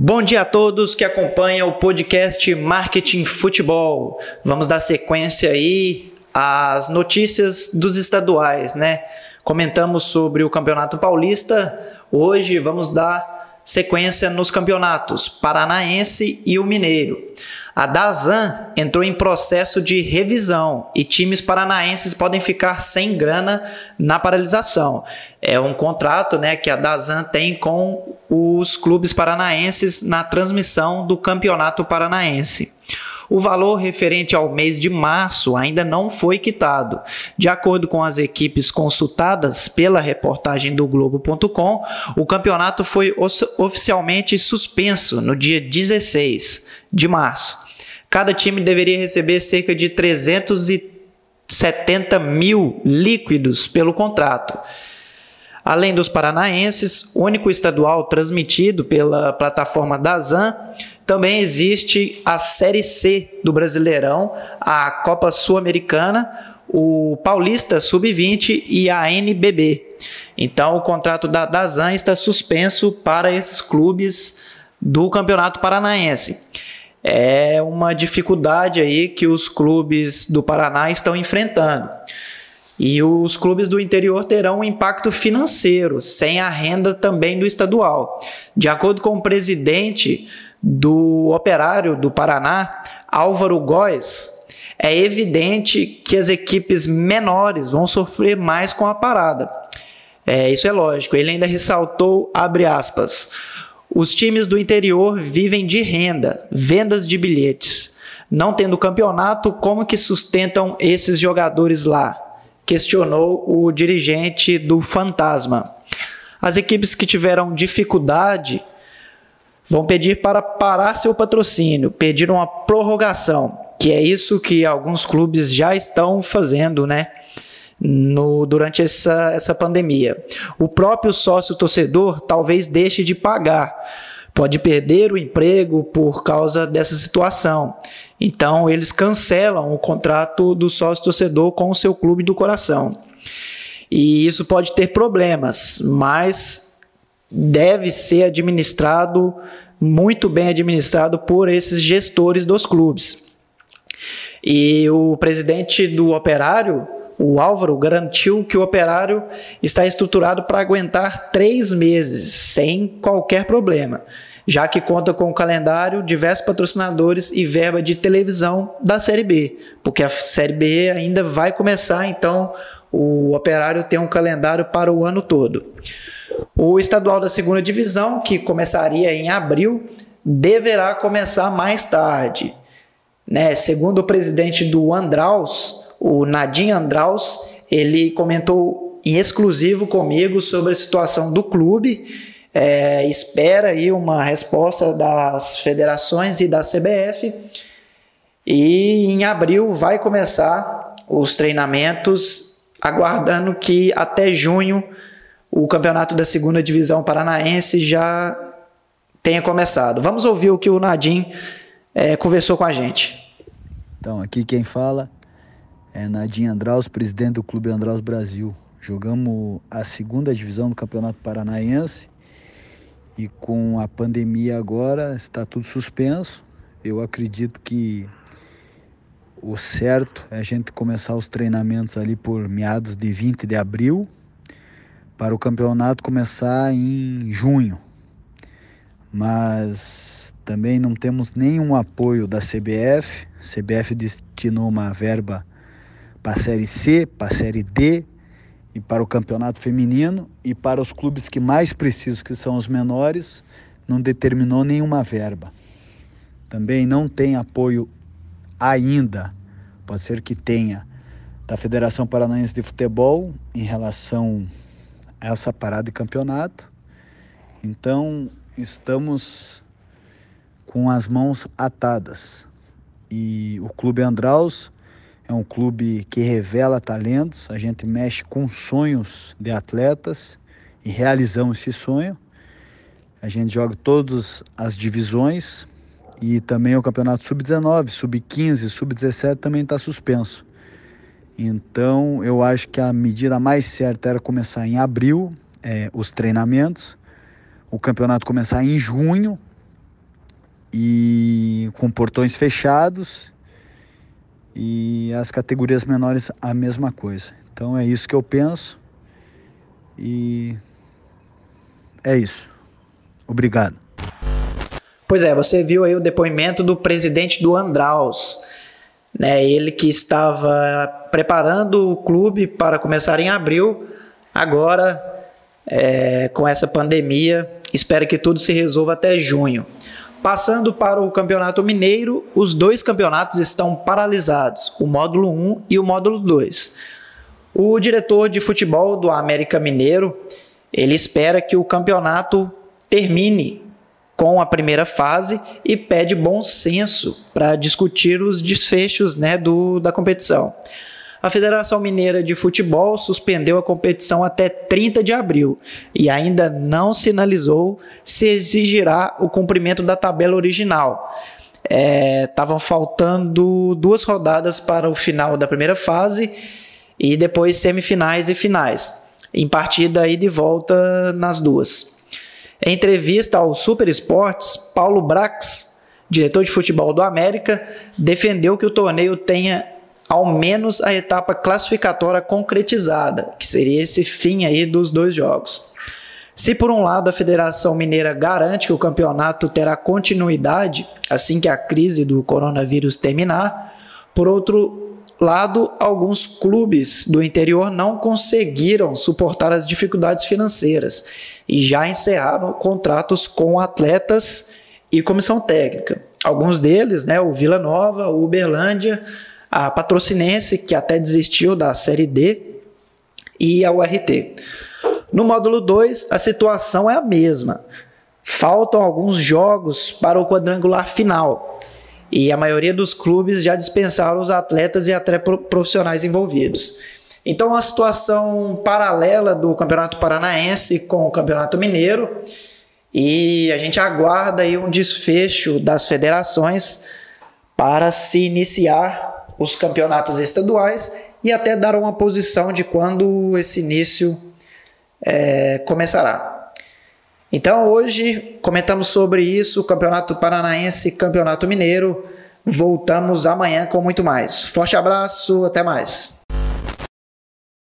Bom dia a todos que acompanham o podcast Marketing Futebol. Vamos dar sequência aí às notícias dos estaduais, né? Comentamos sobre o Campeonato Paulista. Hoje vamos dar sequência nos campeonatos Paranaense e o Mineiro. A Dazan entrou em processo de revisão e times paranaenses podem ficar sem grana na paralisação. É um contrato né, que a Dazan tem com os clubes paranaenses na transmissão do Campeonato Paranaense. O valor referente ao mês de março ainda não foi quitado. De acordo com as equipes consultadas pela reportagem do Globo.com, o campeonato foi oficialmente suspenso no dia 16 de março. Cada time deveria receber cerca de 370 mil líquidos pelo contrato. Além dos paranaenses, único estadual transmitido pela plataforma da ZAN, também existe a Série C do Brasileirão, a Copa Sul-Americana, o Paulista Sub-20 e a NBB. Então, o contrato da Dazan está suspenso para esses clubes do Campeonato Paranaense é uma dificuldade aí que os clubes do Paraná estão enfrentando. E os clubes do interior terão um impacto financeiro, sem a renda também do estadual. De acordo com o presidente do Operário do Paraná, Álvaro Góes, é evidente que as equipes menores vão sofrer mais com a parada. É, isso é lógico. Ele ainda ressaltou, abre aspas, os times do interior vivem de renda, vendas de bilhetes. Não tendo campeonato, como que sustentam esses jogadores lá? Questionou o dirigente do Fantasma. As equipes que tiveram dificuldade vão pedir para parar seu patrocínio, pedir uma prorrogação, que é isso que alguns clubes já estão fazendo, né? no, durante essa, essa pandemia. O próprio sócio torcedor talvez deixe de pagar, pode perder o emprego por causa dessa situação. Então, eles cancelam o contrato do sócio torcedor com o seu clube do coração. E isso pode ter problemas, mas deve ser administrado, muito bem administrado por esses gestores dos clubes. E o presidente do Operário, o Álvaro garantiu que o operário está estruturado para aguentar três meses sem qualquer problema, já que conta com o calendário, diversos patrocinadores e verba de televisão da Série B, porque a Série B ainda vai começar, então o operário tem um calendário para o ano todo. O estadual da segunda divisão, que começaria em abril, deverá começar mais tarde. Né? Segundo o presidente do Andraus, o Nadim Andraus, ele comentou em exclusivo comigo sobre a situação do clube. É, espera aí uma resposta das federações e da CBF. E em abril vai começar os treinamentos, aguardando que até junho o campeonato da segunda divisão paranaense já tenha começado. Vamos ouvir o que o Nadim é, conversou com a gente. Então, aqui quem fala é Nadim Andraus, presidente do Clube Andraus Brasil. Jogamos a segunda divisão do Campeonato Paranaense e com a pandemia agora está tudo suspenso. Eu acredito que o certo é a gente começar os treinamentos ali por meados de 20 de abril para o campeonato começar em junho. Mas também não temos nenhum apoio da CBF. A CBF destinou uma verba para a Série C, para a Série D e para o campeonato feminino e para os clubes que mais precisam, que são os menores, não determinou nenhuma verba. Também não tem apoio ainda, pode ser que tenha, da Federação Paranaense de Futebol em relação a essa parada de campeonato. Então, estamos com as mãos atadas. E o Clube Andraus é um clube que revela talentos, a gente mexe com sonhos de atletas e realizamos esse sonho. A gente joga todas as divisões e também o campeonato sub-19, sub-15, sub-17 também está suspenso. Então eu acho que a medida mais certa era começar em abril é, os treinamentos, o campeonato começar em junho e com portões fechados e as categorias menores a mesma coisa. Então é isso que eu penso e é isso. Obrigado. Pois é, você viu aí o depoimento do presidente do Andraus, né? Ele que estava preparando o clube para começar em abril, agora é, com essa pandemia, espera que tudo se resolva até junho. Passando para o Campeonato Mineiro, os dois campeonatos estão paralisados, o módulo 1 e o módulo 2. O diretor de futebol do América Mineiro, ele espera que o campeonato termine com a primeira fase e pede bom senso para discutir os desfechos né, do, da competição. A Federação Mineira de Futebol suspendeu a competição até 30 de abril e ainda não sinalizou se exigirá o cumprimento da tabela original. Estavam é, faltando duas rodadas para o final da primeira fase e depois semifinais e finais, em partida aí de volta nas duas. Em entrevista ao Super Esportes, Paulo Brax, diretor de futebol do América, defendeu que o torneio tenha ao menos a etapa classificatória concretizada, que seria esse fim aí dos dois jogos. Se por um lado a Federação Mineira garante que o campeonato terá continuidade assim que a crise do coronavírus terminar, por outro lado, alguns clubes do interior não conseguiram suportar as dificuldades financeiras e já encerraram contratos com atletas e comissão técnica. Alguns deles, né, o Vila Nova, o Uberlândia, a Patrocinense, que até desistiu da Série D, e a URT. No módulo 2, a situação é a mesma. Faltam alguns jogos para o quadrangular final e a maioria dos clubes já dispensaram os atletas e até profissionais envolvidos. Então, uma situação paralela do Campeonato Paranaense com o Campeonato Mineiro e a gente aguarda aí um desfecho das federações para se iniciar os campeonatos estaduais e até dar uma posição de quando esse início é, começará. Então hoje comentamos sobre isso, Campeonato Paranaense, Campeonato Mineiro. Voltamos amanhã com muito mais. Forte abraço, até mais.